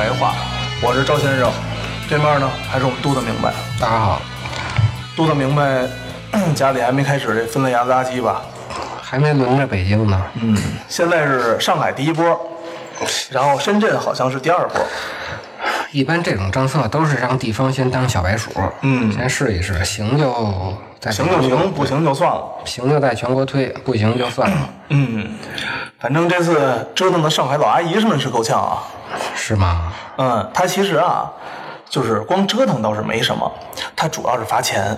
白话》，我是赵先生，对面呢还是我们杜的明白。大家好，杜的明白，家里还没开始这分类垃垃圾吧？还没轮着北京呢。嗯，现在是上海第一波，然后深圳好像是第二波。一般这种政策都是让地方先当小白鼠，嗯先试一试，行就再行就行，不行就算了。行就在全国推，不行就算了，嗯，反正这次折腾的上海老阿姨们是够呛啊。是吗？嗯，他其实啊，就是光折腾倒是没什么，他主要是罚钱。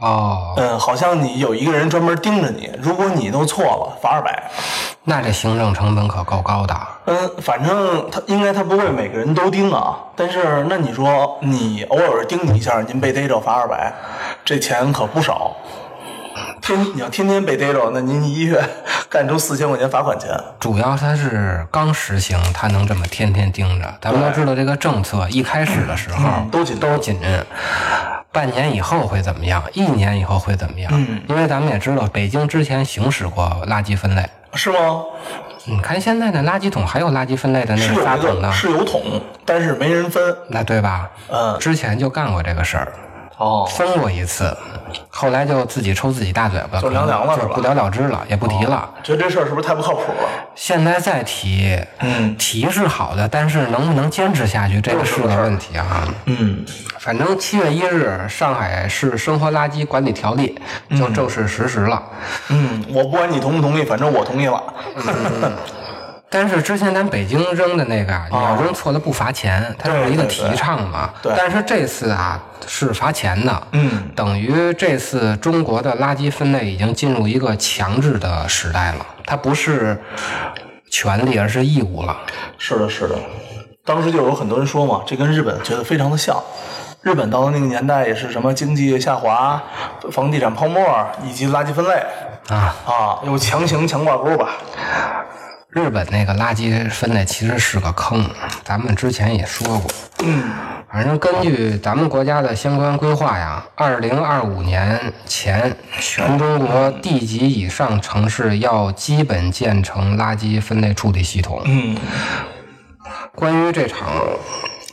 哦，嗯，好像你有一个人专门盯着你，如果你都错了，罚二百。那这行政成本可够高的。嗯，反正他应该他不会每个人都盯啊，但是那你说你偶尔盯你一下，您被逮着罚二百，这钱可不少。天，你要天天被逮着，那您一月 干出四千块钱罚款钱。主要他是刚实行，他能这么天天盯着。咱们都知道这个政策一开始的时候、嗯都紧都紧，半年以后会怎么样？一年以后会怎么样？嗯因为咱们也知道，北京之前行使过垃圾分类。是吗？你看现在的垃圾桶还有垃圾分类的那个发桶呢个，是有桶，但是没人分。那对吧？嗯，之前就干过这个事儿，哦，分过一次，后来就自己抽自己大嘴巴，就凉凉了是吧哦不了了之了，也不提了。觉得这事儿是不是太不靠谱了？现在再提，嗯提是好的，但是能不能坚持下去，这个是个问题啊。嗯，反正七月一日，上海市生活垃圾管理条例就正式实施了。嗯，我不管你同不同意，反正我同意了。但是之前咱北京扔的那个啊，你要扔错了不罚钱，它是一个提倡嘛。但是这次啊是罚钱的。嗯等于这次中国的垃圾分类已经进入一个强制的时代了，它不是权利，而是义务了。是的，是的。当时就有很多人说嘛，这跟日本觉得非常的像。日本到了那个年代也是什么经济下滑、房地产泡沫以及垃圾分类啊，啊，又强行强挂钩吧。日本那个垃圾分类其实是个坑，咱们之前也说过。嗯反正根据咱们国家的相关规划呀，二零二五年前，全中国地级以上城市要基本建成垃圾分类处理系统。嗯关于这场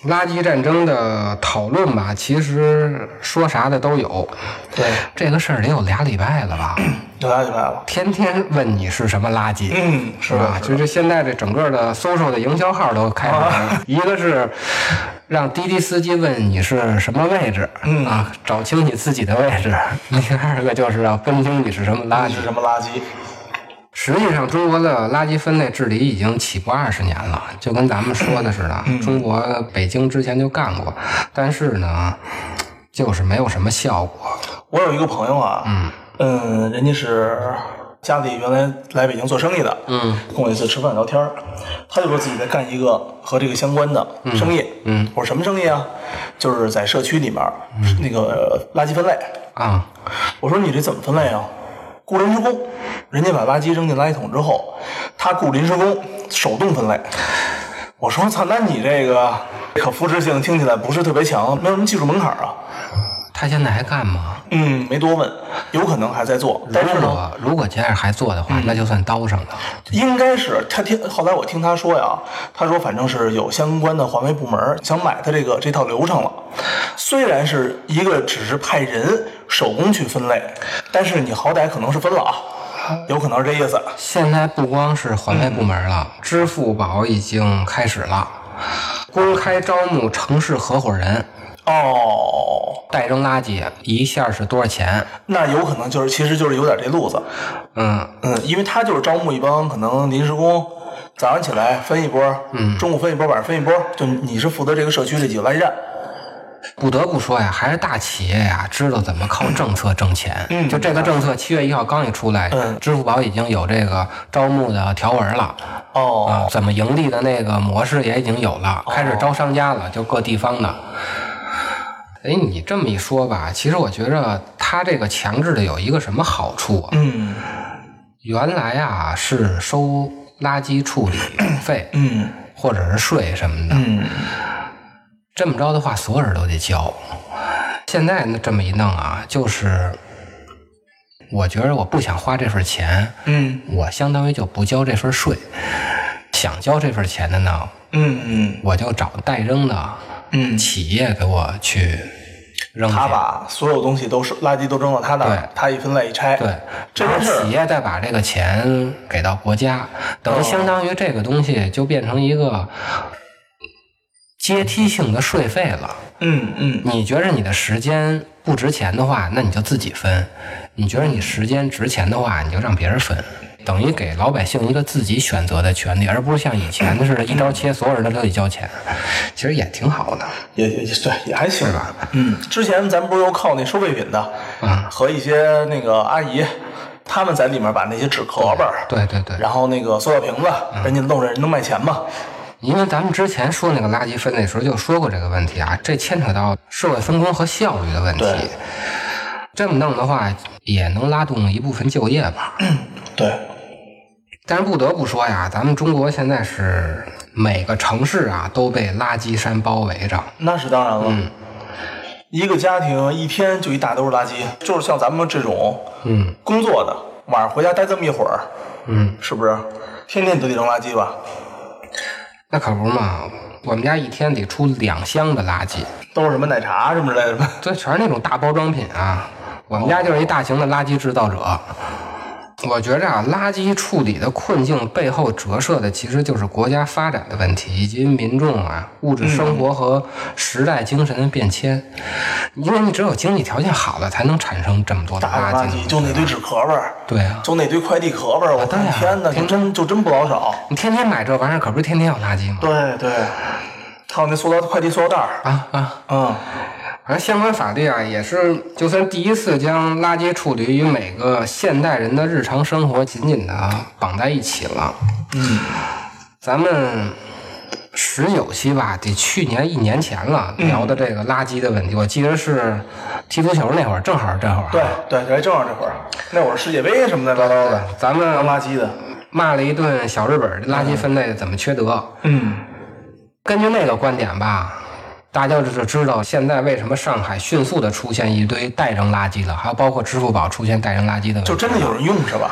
垃圾战争的讨论吧，其实说啥的都有。对，这个事儿得有俩礼拜了吧？有俩礼拜了。天天问你是什么垃圾。嗯，是吧？就是现在这整个的搜售的营销号都开始了，一个是让滴滴司机问你是什么位置，嗯啊，找清你自己的位置；第二个就是要分清你是什么垃圾是。什么垃圾？实际上，中国的垃圾分类治理已经起步二十年了，就跟咱们说的似的，嗯中国北京之前就干过，但是呢，就是没有什么效果。我有一个朋友啊，嗯人家是家里原来来北京做生意的，嗯，跟我一次吃饭聊天儿他就说自己在干一个和这个相关的生意，嗯，我说什么生意啊？就是在社区里面、那个垃圾分类。啊，我说你这怎么分类啊？雇临时工，人家把挖机扔进垃圾桶之后，他雇临时工手动分类。我说操，那你这个可复制性听起来不是特别强，没有什么技术门槛啊。他现在还干吗？嗯，没多问，有可能还在做，但是如呢，果如果接着还做的话，那就算刀上的。应该是他听。后来我听他说呀，他说反正是有相关的环卫部门想买他这个这套流程了，虽然是一个只是派人手工去分类，但是你好歹可能是分了啊，有可能是这意思。现在不光是环卫部门了，支付宝已经开始了，公开招募城市合伙人，哦，代扔垃圾一下是多少钱？那有可能就是，其实就是有点这路子。嗯，嗯，因为他就是招募一帮可能临时工，早上起来分一波，嗯，中午分一波，晚上分一波，就你是负责这个社区这几个垃圾站。不得不说呀，还是大企业呀，知道怎么靠政策挣钱。嗯就这个政策，七月一号刚一出来，嗯支付宝已经有这个招募的条文了。哦，啊，怎么盈利的那个模式也已经有了，开始招商家了，就各地方的。哎，你这么一说吧，其实我觉着他这个强制的有一个什么好处啊？嗯原来啊是收垃圾处理费嗯或者是税什么的，嗯，这么着的话，所有人都得交。现在呢，这么一弄啊，就是我觉得我不想花这份钱，嗯我相当于就不交这份税。想交这份钱的呢，嗯嗯我就找代扔的嗯，企业给我去扔。他把所有东西都是垃圾都扔到他那儿，他一分类一拆，对，然后企业再把这个钱给到国家，等于相当于这个东西就变成一个阶梯性的税费了。嗯嗯。你觉着你的时间不值钱的话，那你就自己分；你觉着你时间值钱的话，你就让别人分。等于给老百姓一个自己选择的权利，而不是像以前似的，一刀切，所有人都得交钱。其实也挺好的。也也也对，也还行吧？嗯，之前咱们不是又靠那收废品的，嗯和一些那个阿姨，他们在里面把那些纸壳儿，对对对，然后那个塑料瓶子，人家弄着人能卖钱嘛？因为咱们之前说那个垃圾分类时候就说过这个问题啊，这牵扯到社会分工和效率的问题对。这么弄的话，也能拉动一部分就业吧。对，但是不得不说呀，咱们中国现在是每个城市啊都被垃圾山包围着。那是当然了。嗯一个家庭一天就一大兜垃圾，就是像咱们这种嗯工作的，晚上回家待这么一会儿，嗯，是不是？天天都得扔垃圾吧？那可不嘛，我们家一天得出两箱的垃圾，都是什么奶茶什么之类的吗？这全是那种大包装品啊。我们家就是一大型的垃圾制造者。我觉着啊，垃圾处理的困境背后折射的其实就是国家发展的问题，以及民众啊物质生活和时代精神的变迁。因为你只有经济条件好了，才能产生这么多的垃圾就那堆纸壳儿，对啊，就那堆快递壳儿，我对啊天哪，就真就真不老少。你天天买这玩意儿，可不是天天有垃圾吗？对对，还有那塑料快递塑料袋儿，啊啊！嗯，反正相关法律啊，也是就算第一次将垃圾处理与每个现代人的日常生活紧紧的绑在一起了。嗯，咱们十九期吧，得去年一年前了聊的这个垃圾的问题，我记得是踢足球那会儿，正好这会儿。对对，对，正好这会儿，那会儿世界杯什么的，乱糟糟的，咱们扔垃圾的，骂了一顿小日本，这垃圾分类怎么缺德？嗯，根据那个观点吧，大家就知道现在为什么上海迅速的出现一堆代扔垃圾了，还有包括支付宝出现代扔垃圾的。就真的有人用是吧？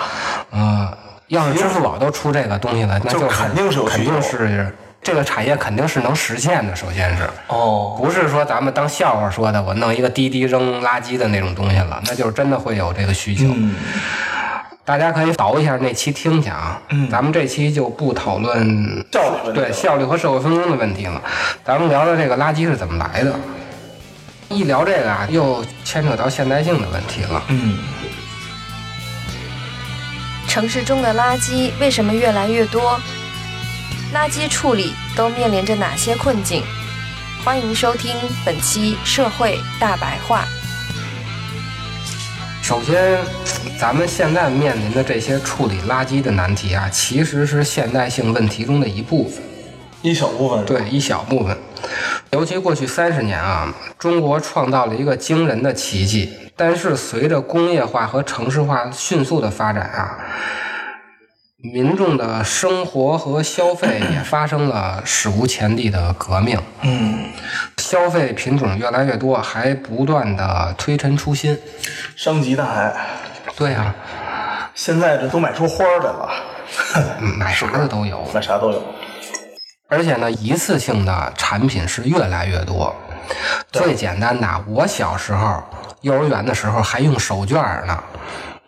呃，要是支付宝都出这个东西了，那就是肯定是肯求定是这个产业肯定是能实现的。首先是，哦，不是说咱们当笑话说的，我弄一个滴滴扔垃圾的那种东西了，那就是真的会有这个需求。嗯，大家可以倒一下那期听去啊。嗯咱们这期就不讨论效率对效率和社会分工的问题了，咱们聊聊这个垃圾是怎么来的。一聊这个啊，又牵扯到现代性的问题了。嗯，城市中的垃圾为什么越来越多？垃圾处理都面临着哪些困境？欢迎收听本期《社会大白话》。首先，咱们现在面临的这些处理垃圾的难题啊，其实是现代性问题中的一部分，一小部分，，对，一小部分。尤其过去三十年啊，中国创造了一个惊人的奇迹。但是随着工业化和城市化迅速的发展啊，民众的生活和消费 也发生了史无前例的革命。嗯，消费品种越来越多，还不断的推陈出新。升级的还，对啊，现在这都买出花儿来了，嗯买啥的都有。买啥都有，而且呢，一次性的产品是越来越多。最简单的，我小时候幼儿园的时候还用手绢儿呢。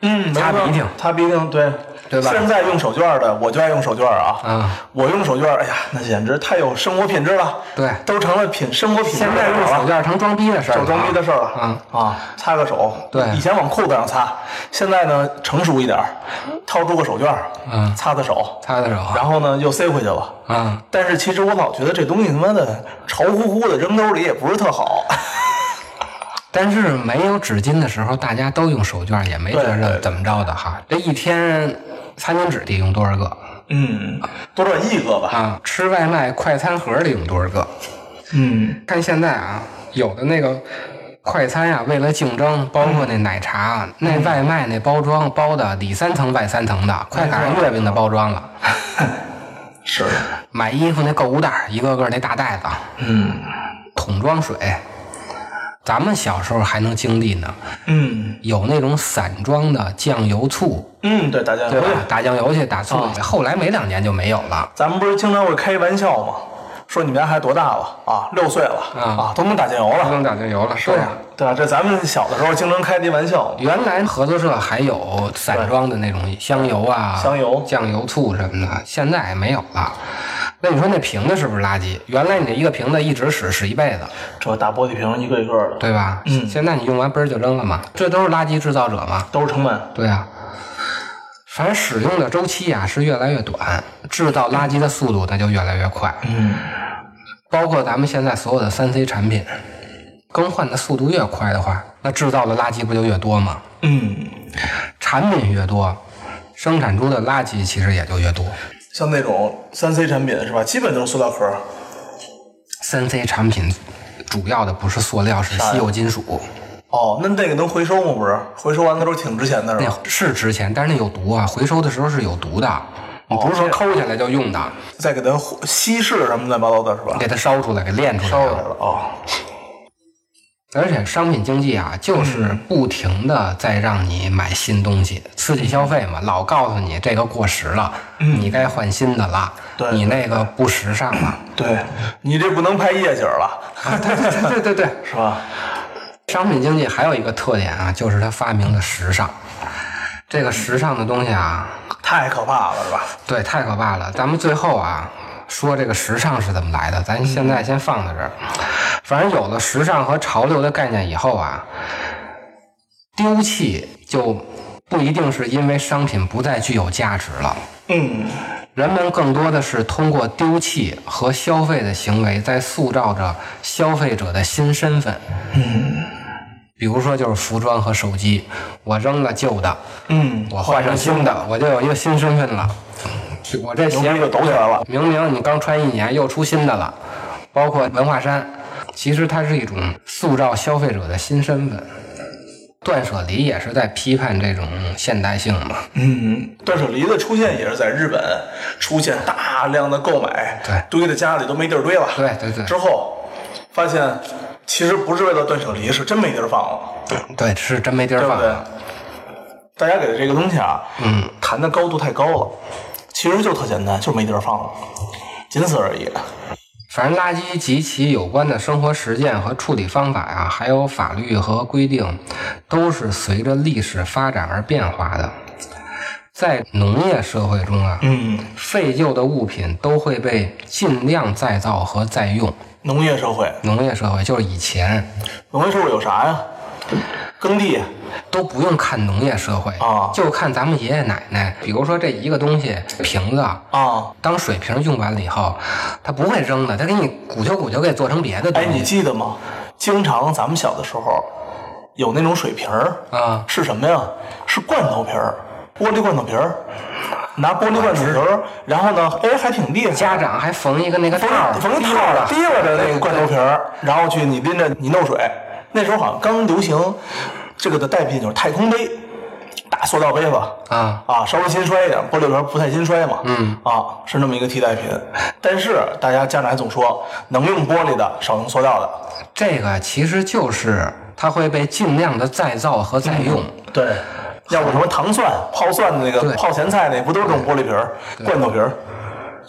嗯，擦鼻涕擦鼻涕，对对吧现在用手绢的，我就爱用手绢啊。啊我用手绢，哎呀，那简直太有生活品质了。对都成了品生活品质现在用手绢成装逼的事儿了啊，手装逼的事儿了。啊。啊，擦个手。对以前往裤子上擦，现在呢成熟一点，掏出个手绢，嗯擦擦手，擦擦手然后呢又塞回去了。嗯，但是其实我老觉得这东西他妈的潮乎乎的，扔兜里也不是特好。但是没有纸巾的时候，大家都用手绢，也没觉对对着怎么着的哈。这一天餐巾纸得用多少个嗯，多少亿个吧。啊？吃外卖快餐盒得用多少个？嗯，看现在啊，有的那个快餐呀、为了竞争，包括那奶茶、那外卖那包装包的里三层外三层的，快赶上月饼的包装了。是，买衣服那购物袋，一个个那大袋子，嗯桶装水。咱们小时候还能经历呢，嗯有那种散装的酱油醋，嗯，对，打酱油对吧？打酱油去，打醋啊去。后来没两年就没有了。咱们不是经常会开玩笑吗？说你们家孩子多大了啊？六岁了啊都能打酱油了，都能打酱油了，是啊。对啊？这咱们小的时候经常开的玩笑。原来合作社还有散装的那种香油啊、香油酱油、醋什么的，现在没有了。那你说那瓶子是不是垃圾？原来你这一个瓶子一直使使一辈子，这大玻璃瓶一个一个的，对吧？嗯现在你用完嘣儿就扔了嘛，这都是垃圾制造者嘛。都是成本。对啊，反正使用的周期啊是越来越短，制造垃圾的速度那就越来越快。嗯，包括咱们现在所有的三 C 产品，更换的速度越快的话，那制造的垃圾不就越多吗？嗯，产品越多，生产出的垃圾其实也就越多。像那种三 C 产品是吧？基本都是塑料壳。三 C 产品主要的不是塑料，是稀有金属，哦，那那个能回收吗？不是，回收完的时候挺值钱的是那吧？是值钱，但是那有毒啊，回收的时候是有毒的，你不是说抠下来就用的，再给它稀释什么乱七八糟的是吧？给它烧出来，给炼出来烧出来了。了哦。而且商品经济啊，就是不停的在让你买新东西，刺激消费嘛，老告诉你这个过时了，你该换新的了，对你那个不时尚了，对你这不能拍夜景了，啊，对对对对对对。是吧？商品经济还有一个特点啊，就是它发明了时尚。这个时尚的东西啊，太可怕了，是吧？对，太可怕了。咱们最后啊，说这个时尚是怎么来的，咱现在先放在这儿。反正有了时尚和潮流的概念以后啊，丢弃就不一定是因为商品不再具有价值了。嗯，人们更多的是通过丢弃和消费的行为，在塑造着消费者的新身份。嗯比如说就是服装和手机，我扔了旧的，嗯，我换上新的，我就有一个新身份了。我这鞋就抖起来了。明明你刚穿一年，又出新的了，包括文化衫，其实它是一种塑造消费者的新身份。断舍离也是在批判这种现代性嘛。嗯，断舍离的出现也是在日本出现大量的购买，对堆在家里都没地儿堆了。对对对之后发现其实不是为了断舍离，是真没地儿放了，对，是真没地儿放对不对？大家给的这个东西啊，嗯，谈的高度太高了，其实就特简单，就是没地儿放了，仅此而已。反正垃圾及其有关的生活实践和处理方法呀、还有法律和规定，都是随着历史发展而变化的。在农业社会中啊，嗯，废旧的物品都会被尽量再造和再用。农业社会，农业社会就是以前农业社会有啥呀？耕地，都不用看农业社会啊就看咱们爷爷奶奶。比如说这一个东西瓶子，啊，当水瓶用完了以后，他不会扔的，他给你鼓秋鼓秋给做成别的东哎，你记得吗？经常咱们小的时候有那种水瓶儿啊是什么呀？是罐头瓶儿，玻璃罐头瓶儿，拿玻璃罐头瓶儿，然后呢，哎，还挺厉害。家长还缝一个那个套儿，缝一提套了提溜着那个罐头瓶儿，然后去你拎着你弄水。那时候好像刚流行这个的代替品就是太空杯，大塑料杯子啊啊，稍微心衰一点，玻璃瓶不太心衰嘛。嗯啊，是那么一个替代品。但是大家家长还总说，能用玻璃的少用塑料的。这个其实就是它会被尽量的再造和再用。对，要不什么糖蒜、泡蒜的那个泡咸菜那不都是这种玻璃瓶儿、罐头瓶儿？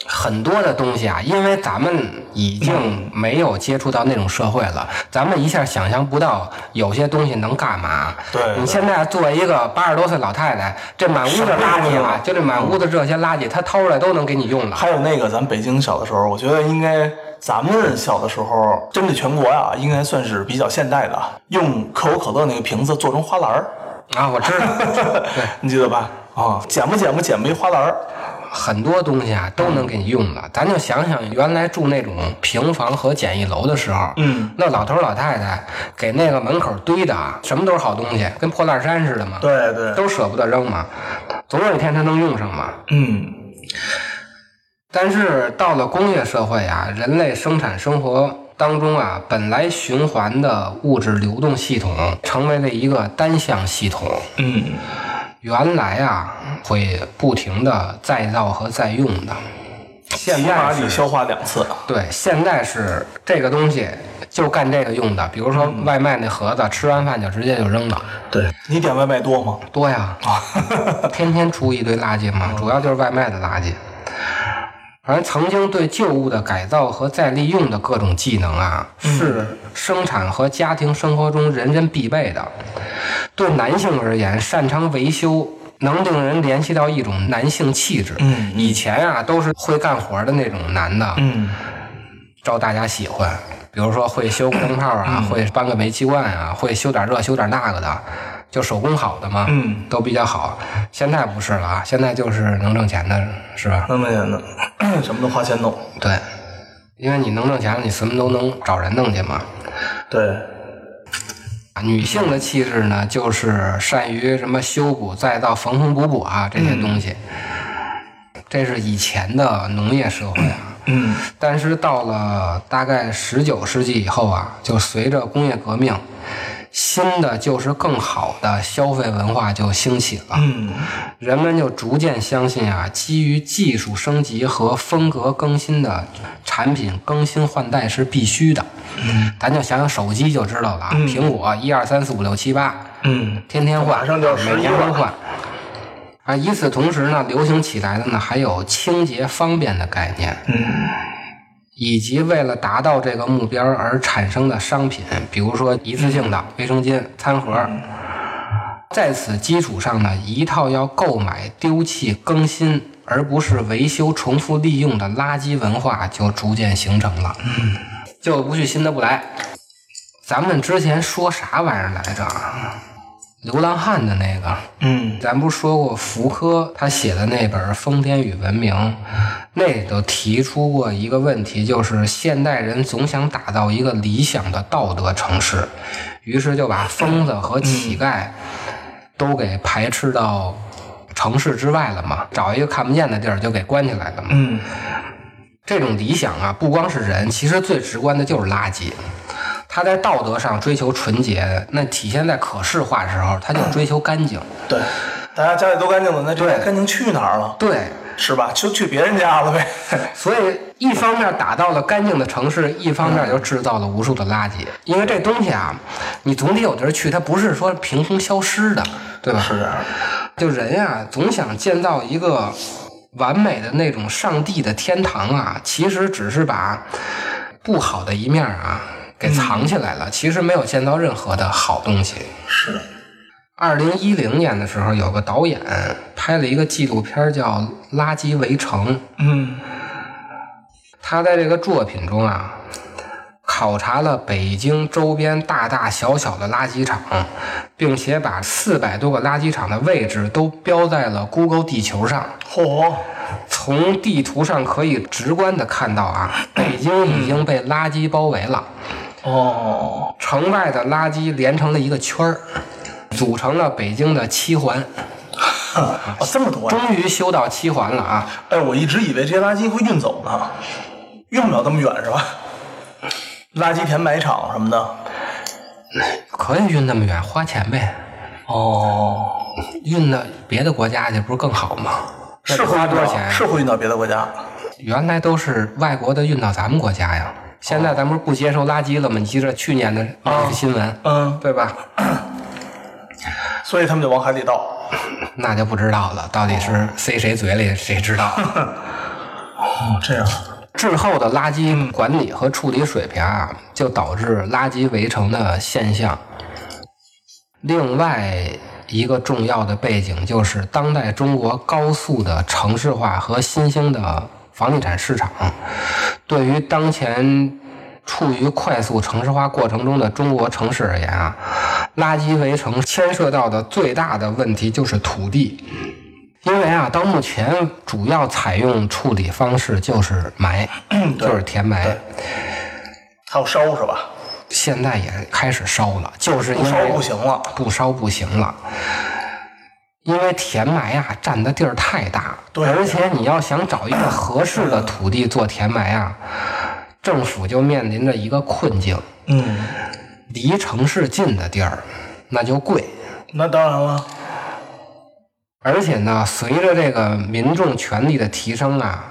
很多的东西啊，因为咱们已经没有接触到那种社会了，咱们一下想象不到有些东西能干嘛。对对。你现在作为一个八十多岁老太太，这满屋子垃圾啊，就这满屋子这些垃圾，她掏出来都能给你用了。还有那个，咱北京小的时候，我觉得应该咱们小的时候，针对全国呀、应该算是比较现代的，用可口可乐那个瓶子做成花篮儿，啊，我知道，对，你记得吧？啊，捡吧捡吧捡吧一花篮儿，很多东西啊都能给你用了。咱就想想原来住那种平房和简易楼的时候，嗯，那老头老太太给那个门口堆的啊，什么都是好东西，跟破烂山似的嘛，对对，都舍不得扔嘛，总有一天他能用上嘛。嗯，但是到了工业社会啊，人类生产生活当中啊，本来循环的物质流动系统成为了一个单向系统。嗯，原来啊，会不停的再造和再用的，现起码在是得消化两次。对，现在是这个东西就干这个用的，比如说外卖那盒子，吃完饭就直接就扔了，对。你点外卖多吗？多呀，天天出一堆垃圾嘛，主要就是外卖的垃圾。反正曾经对旧物的改造和再利用的各种技能啊，是生产和家庭生活中人人必备的。对男性而言，擅长维修能令人联系到一种男性气质。嗯以前啊，都是会干活的那种男的，嗯，招大家喜欢。比如说会修个灯泡啊，嗯会搬个煤气罐啊，会修点这修点那个的，就手工好的嘛，嗯都比较好。现在不是了啊，现在就是能挣钱的，是吧？能挣钱的，什么都花钱弄。对，因为你能挣钱了，你什么都能找人弄去嘛。对，女性的气质呢，就是善于什么修补、再造、缝缝补补啊这些东西。这是以前的农业社会啊。嗯但是到了大概十九世纪以后啊，就随着工业革命，新的就是更好的消费文化就兴起了。嗯人们就逐渐相信啊，基于技术升级和风格更新的产品更新换代是必须的。嗯，咱就想想手机就知道了啊，苹果一二三四五六七八，嗯，天天换，马上就要每11了年都换。啊，与此同时呢，流行起来的呢还有清洁方便的概念。嗯以及为了达到这个目标而产生的商品，比如说一次性的卫生巾、餐盒。在此基础上呢，一套要购买、丢弃、更新，而不是维修、重复利用的垃圾文化就逐渐形成了。旧的不去，新的不来。咱们之前说啥玩意儿来着啊？流浪汉的那个，嗯咱不是说过福柯他写的那本《疯癫与文明》，那里头提出过一个问题，就是现代人总想打造一个理想的道德城市，于是就把疯子和乞丐都给排斥到城市之外了嘛，找一个看不见的地儿就给关起来了嘛。嗯这种理想啊，不光是人，其实最直观的就是垃圾。他在道德上追求纯洁，那体现在可视化时候，他就追求干净。对，大家家里都干净了，那这对干净去哪儿了？对，是吧？就去别人家了呗。所以一方面打造了干净的城市，一方面又制造了无数的垃圾。因为这东西啊，你总得有地儿去，它不是说凭空消失的，对吧？是这样。就人呀、总想建造一个完美的那种上帝的天堂啊，其实只是把不好的一面啊给藏起来了，其实没有见到任何的好东西。是的。二零一零年的时候，有个导演拍了一个纪录片叫《垃圾围城》。嗯他在这个作品中啊，考察了北京周边大大小小的垃圾场，并且把四百多个垃圾场的位置都标在了 Google 地球上。嚯，从地图上可以直观的看到啊，北京已经被垃圾包围了，哦，城外的垃圾连成了一个圈儿，组成了北京的七环。哦，这么多呀！终于修到七环了啊！哎，我一直以为这些垃圾会运走呢，运不了这么远是吧？垃圾填埋场什么的。可以运那么远，花钱呗。哦，运到别的国家去不是更好吗？是花多少钱？是会运到别的国家。原来都是外国的运到咱们国家呀。现在咱不是不接受垃圾了吗？你记着去年的那个新闻，嗯，对吧？所以他们就往海里倒。那就不知道了，到底是塞谁嘴里谁知道。哦，这样，滞后的垃圾管理和处理水平啊，就导致垃圾围城的现象。另外一个重要的背景就是，当代中国高速的城市化和新兴的房地产市场，对于当前处于快速城市化过程中的中国城市而言啊，垃圾围城牵涉到的最大的问题就是土地。因为啊，到目前主要采用处理方式就是埋，就是填埋对。还有烧是吧？现在也开始烧了，就是因不烧为不行了。不烧不行了。因为填埋啊，占的地儿太大，对。而且你要想找一个合适的土地做填埋啊，政府就面临着一个困境：嗯，离城市近的地儿那就贵，那当然了。而且呢，随着这个民众权利的提升啊，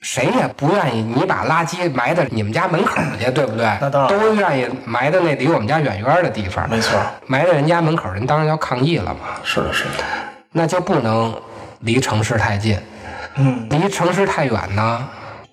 谁也不愿意你把垃圾埋到你们家门口去，对不对？那当然都愿意埋到那离我们家远远的地方。没错，埋在人家门口，人当然要抗议了嘛。是的，是的。那就不能离城市太近，嗯，离城市太远呢，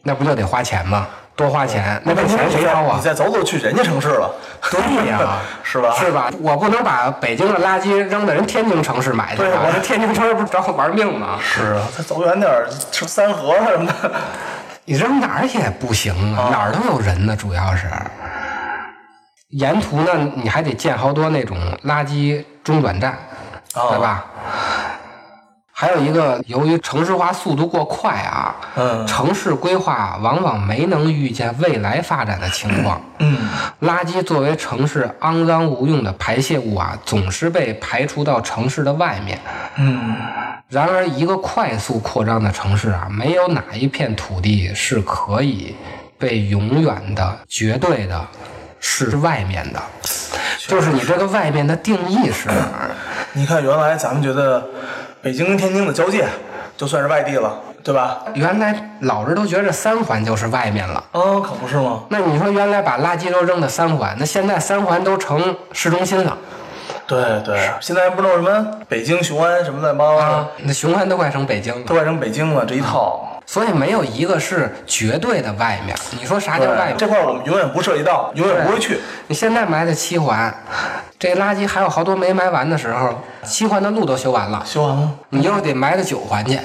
那不就得花钱吗？多花钱，那这问题钱谁掏啊你？再走走去人家城市了，对呀、是吧？是吧？我不能把北京的垃圾扔到人天津城市买去我这天津城市不是找我玩命吗？是啊，再走远点儿，吃三河什么的。你扔哪儿也不行啊，哪儿都有人呢，主要是。沿途呢，你还得建好多那种垃圾中转站，哦对吧？还有一个，由于城市化速度过快啊，嗯城市规划往往没能预见未来发展的情况。嗯，垃圾作为城市肮脏无用的排泄物啊，总是被排除到城市的外面。嗯，然而，一个快速扩张的城市啊，没有哪一片土地是可以被永远的、绝对的是外面的。就是你这个外面的定义是哪儿？你看，原来咱们觉得北京跟天津的交界就算是外地了，对吧？原来老人都觉着三环就是外面了。嗯，可不是吗？那你说原来把垃圾都扔到三环，那现在三环都成市中心了对对，现在不都什么北京雄安什么乱七八糟啊的，，那雄安都快成北京了。都快成北京了这一套。所以没有一个是绝对的外面。你说啥叫外，面？这块我们永远不涉及到，永远不会去。你现在埋的七环，这垃圾还有好多没埋完的时候，七环的路都修完了，修完了，你又得埋到九环去。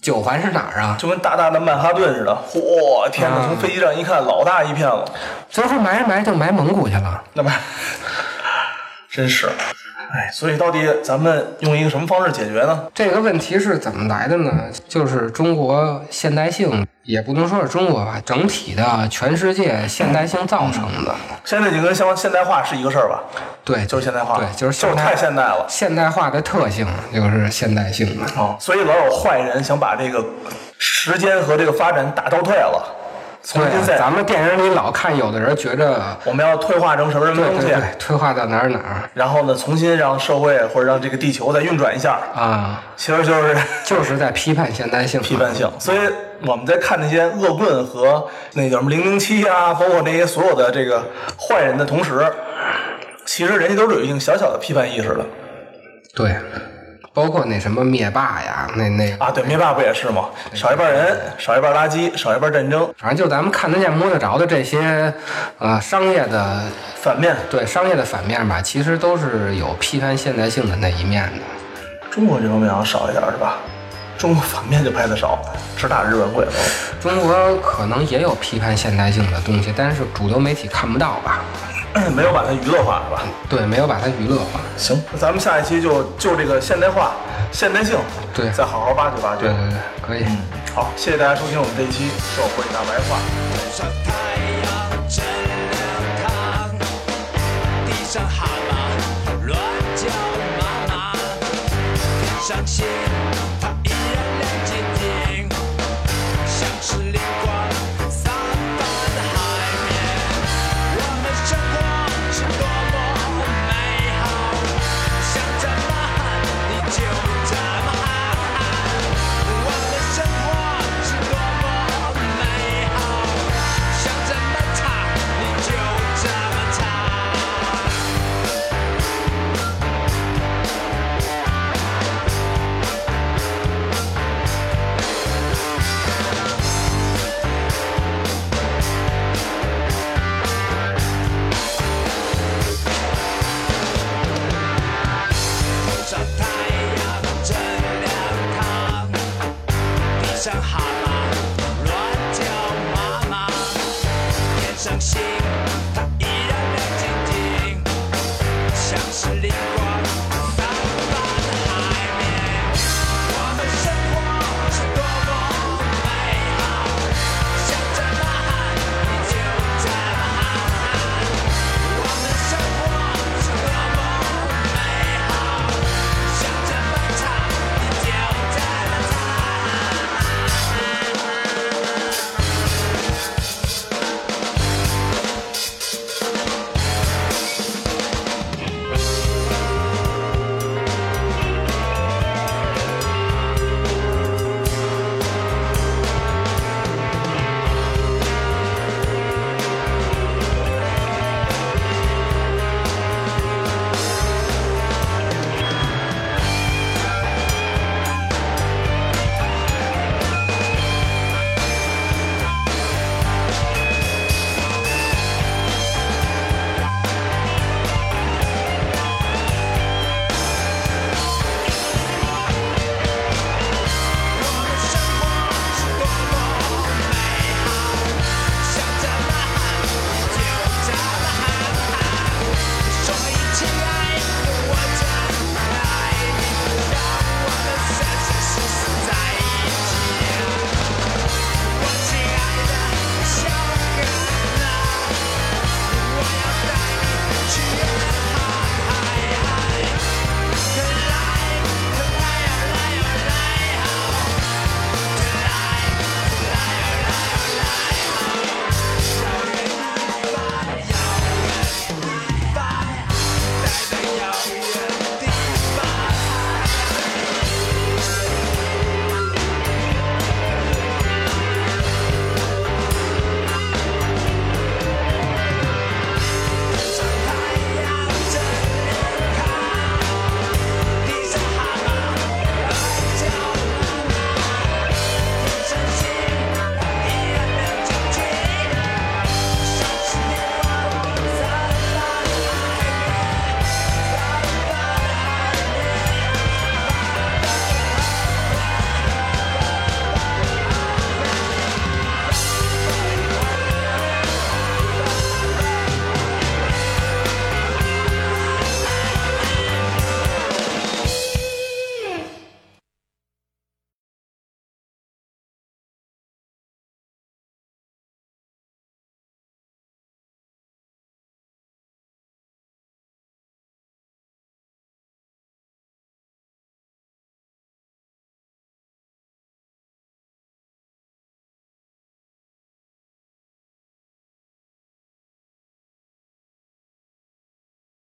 九环是哪儿啊？就跟大大的曼哈顿似的。嚯，天哪！啊从飞机上一看，老大一片了。最后埋着埋着就埋蒙古去了。那么，真是，哎，所以到底咱们用一个什么方式解决呢？这个问题是怎么来的呢？就是中国现代性，也不能说是中国吧，整体的全世界现代性造成的。现在已经跟现现代化是一个事儿吧？对，就是现代化，对，就是就是太现代了。现代化的特性就是现代性的。哦，所以老有坏人想把这个时间和这个发展打倒退了，对，再咱们电影里老看，有的人觉着，我们要退化成什么什么东西，对对对，退化到哪儿哪儿然后呢，重新让社会或者让这个地球再运转一下，啊，其实就是 就是在批判现代性。批判性。所以我们在看那些恶棍和那叫什么零零七啊，包括那些所有的这个坏人的同时，其实人家都是有一定小小的批判意识的对，包括那什么灭霸呀，那那个，啊。对，灭霸不也是吗？少一半人，少一半垃圾，少一半战争，反正就咱们看得见摸得着的这些，呃，商业的反面。对商业的反面吧，其实都是有批判现代性的那一面的。中国这方面好像少一点是吧？中国反面就拍的少，只打日本鬼子。中国可能也有批判现代性的东西，但是主流媒体看不到吧？没有把它娱乐化是吧？对，没有把它娱乐化。行，那咱们下一期就就这个现代化、现代性，对再好好挖掘挖掘。对对对，可以。好，谢谢大家收听我们这一期《社会大白话》。